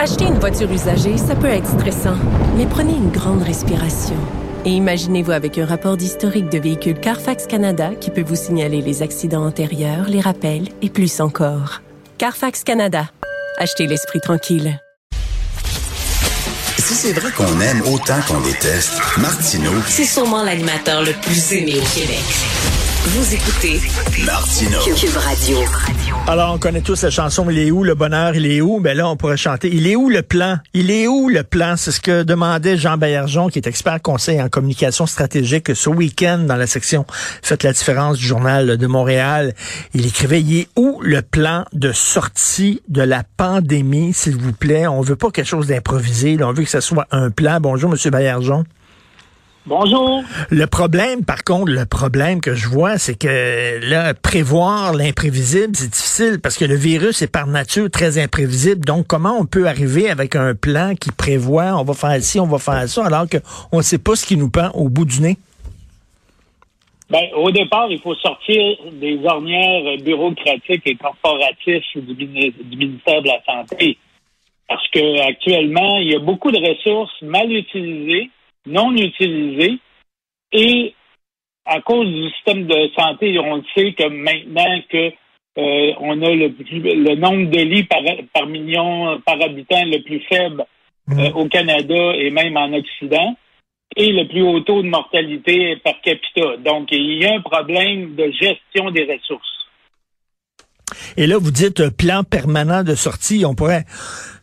Acheter une voiture usagée, ça peut être stressant, mais prenez une grande respiration. Et imaginez-vous avec un rapport d'historique de véhicule Carfax Canada qui peut vous signaler les accidents antérieurs, les rappels et plus encore. Carfax Canada. Achetez l'esprit tranquille. Si c'est vrai qu'on aime autant qu'on déteste, Martineau, C'est sûrement l'animateur le plus aimé au Québec. Vous écoutez Martineau. Cube Radio. Alors, on connaît tous la chanson Il est où le bonheur, il est où? Ben là, on pourrait chanter Il est où le plan? Il est où le plan? C'est ce que demandait Jean Baillargeon, qui est expert conseil en communication stratégique ce week-end dans la section Faites la différence du journal de Montréal. Il écrivait Il est où le plan de sortie de la pandémie, s'il vous plaît? On veut pas quelque chose d'improvisé, on veut que ce soit un plan. Bonjour, Monsieur Baillargeon. Bonjour. Le problème, par contre, le problème que je vois, c'est que là, prévoir l'imprévisible, c'est difficile parce que le virus est par nature très imprévisible. Donc, comment on peut arriver avec un plan qui prévoit, on va faire ci, on va faire ça, alors qu'on ne sait pas ce qui nous pend au bout du nez? Ben, au départ, il faut sortir des ornières bureaucratiques et corporatifs du, du ministère de la Santé. Parce que actuellement, il y a beaucoup de ressources mal utilisées, non utilisées, et à cause du système de santé, on le sait que maintenant que euh, on a le, plus- le nombre de lits par, par million, par habitant le plus faible euh, au Canada et même en Occident, et le plus haut taux de mortalité par capita. Donc, il y a un problème de gestion des ressources. Et là, vous dites euh, plan permanent de sortie. On pourrait.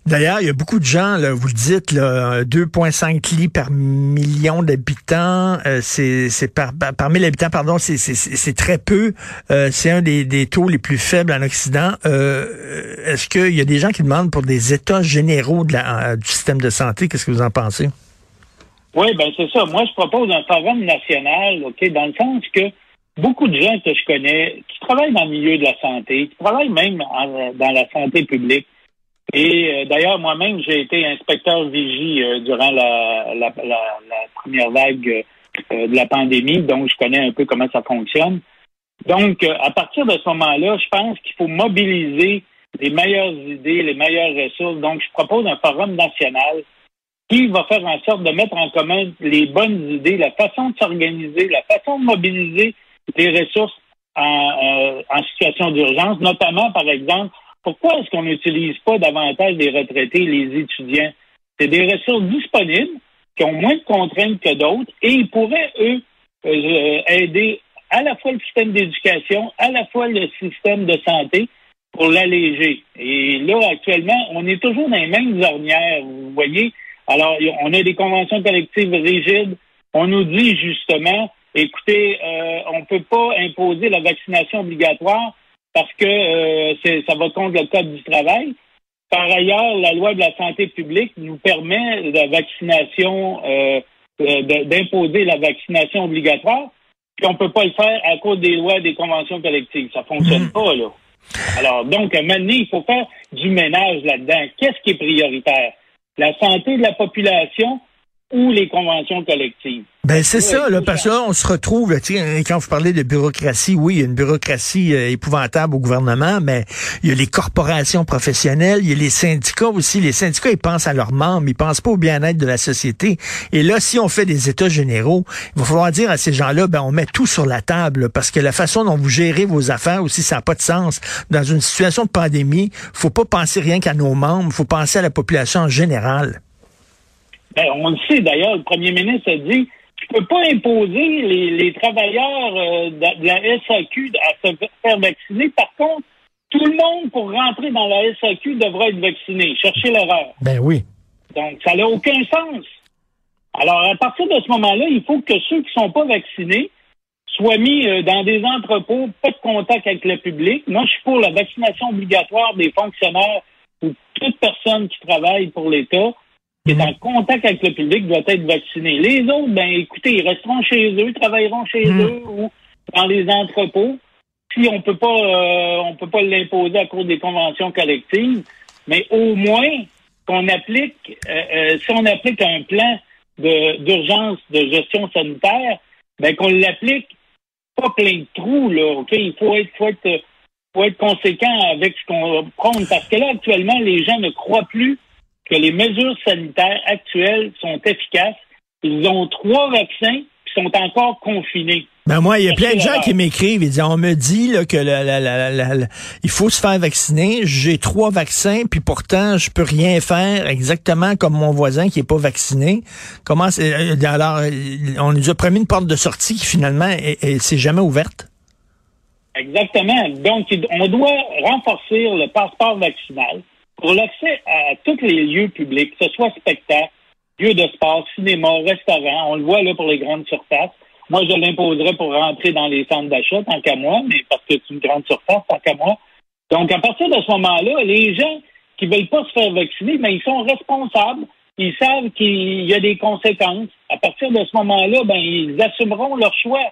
D'ailleurs, il y a beaucoup de gens, là, vous le dites, là, 2,5 lits par million d'habitants. euh, c'est par, par, mille habitants, pardon, c'est très peu. Euh, c'est un des, des taux les plus faibles en Occident. Euh, Est-ce qu'il y a des gens qui demandent pour des états généraux de la, du système de santé? Qu'est-ce que vous en pensez? Oui, ben c'est ça. Moi, je propose un forum national, OK, dans le sens que beaucoup de gens que je connais qui travaillent dans le milieu de la santé, qui travaillent même dans la santé publique. Et euh, d'ailleurs, moi-même, j'ai été inspecteur vigie euh, durant la, première vague euh, de la pandémie, donc je connais un peu comment ça fonctionne. Donc, à partir de ce moment-là, je pense qu'il faut mobiliser les meilleures idées, les meilleures ressources. Donc, je propose un forum national qui va faire en sorte de mettre en commun les bonnes idées, la façon de s'organiser, la façon de mobiliser les ressources en, euh, en situation d'urgence, notamment, par exemple, pourquoi est-ce qu'on n'utilise pas davantage les retraités et les étudiants? C'est des ressources disponibles qui ont moins de contraintes que d'autres et ils pourraient, eux, euh, aider à la fois le système d'éducation, à la fois le système de santé pour l'alléger. Et là, actuellement, on est toujours dans les mêmes ornières, vous voyez? Alors, on a des conventions collectives rigides. On nous dit justement, écoutez, euh, on ne peut pas imposer la vaccination obligatoire parce que euh, c'est- ça va contre le code du travail. Par ailleurs, la loi de la santé publique nous permet la vaccination, euh, euh, d'imposer la vaccination obligatoire, puis on ne peut pas le faire à cause des lois des conventions collectives. Ça fonctionne pas, là. Alors, donc, donné, il faut faire du ménage là-dedans. Qu'est-ce qui est prioritaire? La santé de la population ou les conventions collectives? Ben c'est ça, là, parce que là, on se retrouve, tu sais, quand vous parlez de bureaucratie, oui, il y a une bureaucratie euh, épouvantable au gouvernement, mais il y a les corporations professionnelles, il y a les syndicats aussi. Les syndicats, ils pensent à leurs membres, ils pensent pas au bien-être de la société. Et là, si on fait des états généraux, il va falloir dire à ces gens-là, ben on met tout sur la table, là, parce que la façon dont vous gérez vos affaires aussi, ça n'a pas de sens. Dans une situation de pandémie, faut pas penser rien qu'à nos membres, faut penser à la population en général. Ben, on le sait d'ailleurs, le premier ministre a dit tu peux pas imposer les, les travailleurs euh, de, la SAQ à se faire vacciner. Par contre, tout le monde pour rentrer dans la SAQ devra être vacciné. Cherchez l'erreur. Ben oui. Donc, ça n'a aucun sens. Alors, à partir de ce moment-là, il faut que ceux qui ne sont pas vaccinés soient mis euh, dans des entrepôts, pas de contact avec le public. Moi, je suis pour la vaccination obligatoire des fonctionnaires ou toute personne qui travaille pour l'État qui est en contact avec le public doit être vacciné. Les autres, ben écoutez, ils resteront chez eux, travailleront chez Mm. eux ou dans les entrepôts. Si on peut pas euh, on peut pas l'imposer à cause des conventions collectives, mais au moins qu'on applique euh, euh, si on applique un plan de d'urgence de gestion sanitaire, ben qu'on l'applique pas plein de trous là, OK, il faut être faut être faut être conséquent avec ce qu'on prône parce que là actuellement les gens ne croient plus que les mesures sanitaires actuelles sont efficaces. Ils ont trois vaccins qui sont encore confinés. Ben moi, il y a plein de gens qui m'écrivent et disent on me dit là, que la, la, la, il faut se faire vacciner. J'ai trois vaccins, puis pourtant je peux rien faire exactement comme mon voisin qui est pas vacciné. Comment c'est euh, alors on nous a promis une porte de sortie qui finalement c'est jamais ouverte. Exactement. Donc on doit renforcer le passeport vaccinal pour l'accès à tous les lieux publics, que ce soit spectacle, lieux de sport, cinéma, restaurant. On le voit là pour les grandes surfaces moi, je l'imposerais pour rentrer dans les centres d'achat, tant qu'à moi, mais parce que c'est une grande surface, tant qu'à moi. Donc, à partir de ce moment-là, les gens qui veulent pas se faire vacciner, mais ils sont responsables. Ils savent qu'il y a des conséquences. À partir de ce moment-là, ben, ils assumeront leur choix.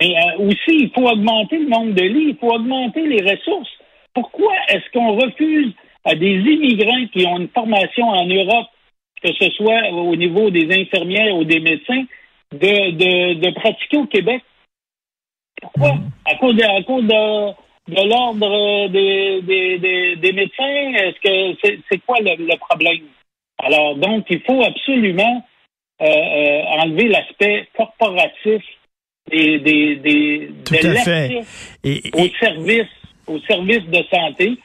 Mais euh, aussi, il faut augmenter le nombre de lits, il faut augmenter les ressources. Pourquoi est-ce qu'on refuse à des immigrants qui ont une formation en Europe, que ce soit au niveau des infirmières ou des médecins, de, de, de pratiquer au Québec. Pourquoi? Mm. À cause de, à cause de, de l'ordre des, des, des, médecins? Est-ce que c'est quoi le, problème? Alors, donc, il faut absolument euh, euh, enlever l'aspect corporatif des, des, des Tout de l'accès au service, au service de santé.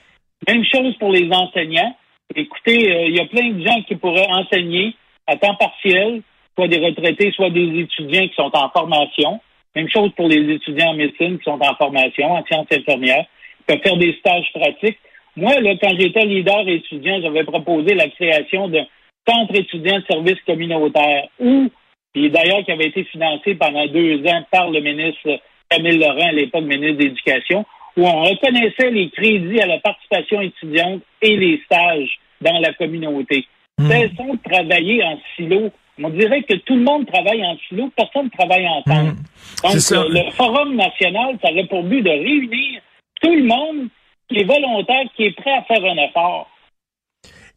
Même chose pour les enseignants. Écoutez, euh, il y a plein de gens qui pourraient enseigner à temps partiel, soit des retraités, soit des étudiants qui sont en formation. Même chose pour les étudiants en médecine qui sont en formation, en sciences infirmières. Ils peuvent faire des stages pratiques. Moi, là, quand j'étais leader étudiant, j'avais proposé la création d'un centre étudiant de services communautaires où, et d'ailleurs qui avait été financé pendant deux ans par le ministre Camille Laurent, à l'époque ministre d'Éducation, où on reconnaissait les crédits à la participation étudiante et les stages dans la communauté. Mmh. Cessons de travailler en silo on dirait que tout le monde travaille en silo, personne ne travaille ensemble. Mmh. Donc, le Forum national, ça aurait pour but de réunir tout le monde qui est volontaire, qui est prêt à faire un effort.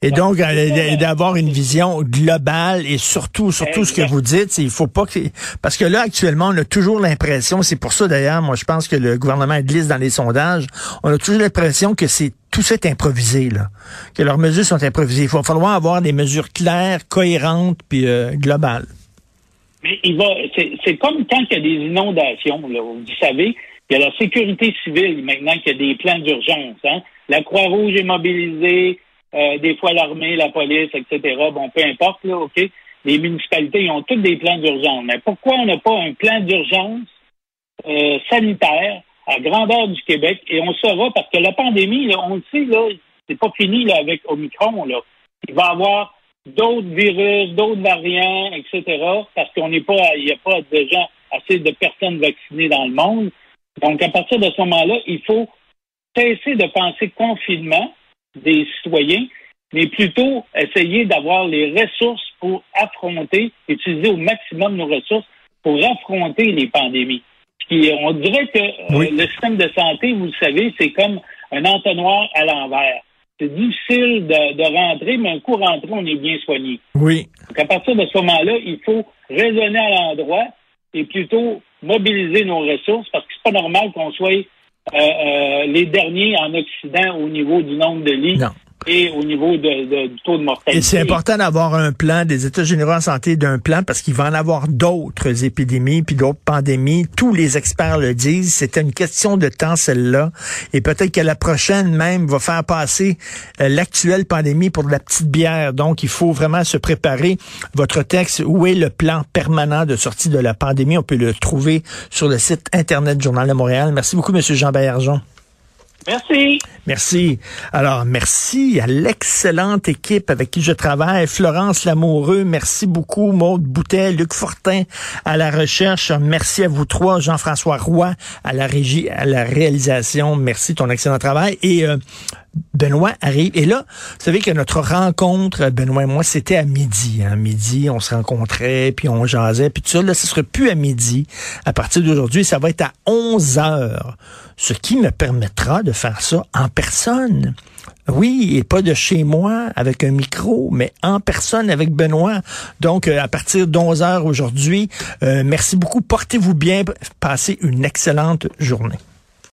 Et donc, euh, d'avoir une vision globale et surtout, surtout ce que vous dites, il faut pas que... Parce que là, actuellement, on a toujours l'impression, c'est pour ça d'ailleurs, moi je pense que le gouvernement glisse dans les sondages, on a toujours l'impression que c'est tout ça est improvisé, là. Que leurs mesures sont improvisées. Il va falloir avoir des mesures claires, cohérentes, puis euh, globales. Mais il va, c'est comme quand il y a des inondations, là, vous savez, il y a la sécurité civile maintenant qu'il y a des plans d'urgence. Hein? La Croix-Rouge est mobilisée, euh, des fois l'armée, la police, etc. Bon, peu importe, là, OK? Les municipalités ils ont tous des plans d'urgence. Mais pourquoi on n'a pas un plan d'urgence euh, sanitaire à grandeur du Québec? Et on saura, parce que la pandémie, on le sait, là, c'est pas fini là, avec Omicron. Il va y avoir d'autres virus, d'autres variants, etc. Parce qu'on n'est pas, il n'y a pas gens, assez de personnes vaccinées dans le monde. Donc, à partir de ce moment-là, il faut cesser de penser confinement des citoyens, mais plutôt essayer d'avoir les ressources pour affronter, utiliser au maximum nos ressources pour affronter les pandémies. Puis, on dirait que euh, le système de santé, vous le savez, c'est comme un entonnoir à l'envers. C'est difficile de, rentrer, mais un coup rentré, on est bien soigné. Oui. Donc, à partir de ce moment-là, il faut raisonner à l'endroit et plutôt mobiliser nos ressources parce que c'est pas normal qu'on soit euh, euh, les derniers en Occident au niveau du nombre de lits. Et au niveau de, du taux de mortalité. Et c'est important d'avoir un plan des États généraux en santé d'un plan parce qu'il va en avoir d'autres épidémies puis d'autres pandémies. Tous les experts le disent. C'était une question de temps celle-là. Et peut-être que la prochaine même va faire passer euh, l'actuelle pandémie pour de la petite bière. Donc, il faut vraiment se préparer. Votre texte, où est le plan permanent de sortie de la pandémie? On peut le trouver sur le site Internet Journal de Montréal. Merci beaucoup, Monsieur Jean Baillargeon. Merci. Merci. Alors, merci à l'excellente équipe avec qui je travaille. Florence Lamoureux, merci beaucoup. Maude Boutet, Luc Fortin à la recherche. Merci à vous trois. Jean-François Roy à la régie, à la réalisation. Merci ton excellent travail. Et euh, Benoît arrive. Et là, vous savez que notre rencontre, Benoît et moi, c'était à midi. À hein. midi, on se rencontrait, puis on jasait, puis tout ça. Là, ce sera plus à midi. À partir d'aujourd'hui, ça va être à 11 heures. Ce qui me permettra de faire ça en personne. Oui, et pas de chez moi avec un micro, mais en personne avec Benoît. Donc, euh, à partir d'11 heures aujourd'hui, euh, merci beaucoup. Portez-vous bien. Passez une excellente journée.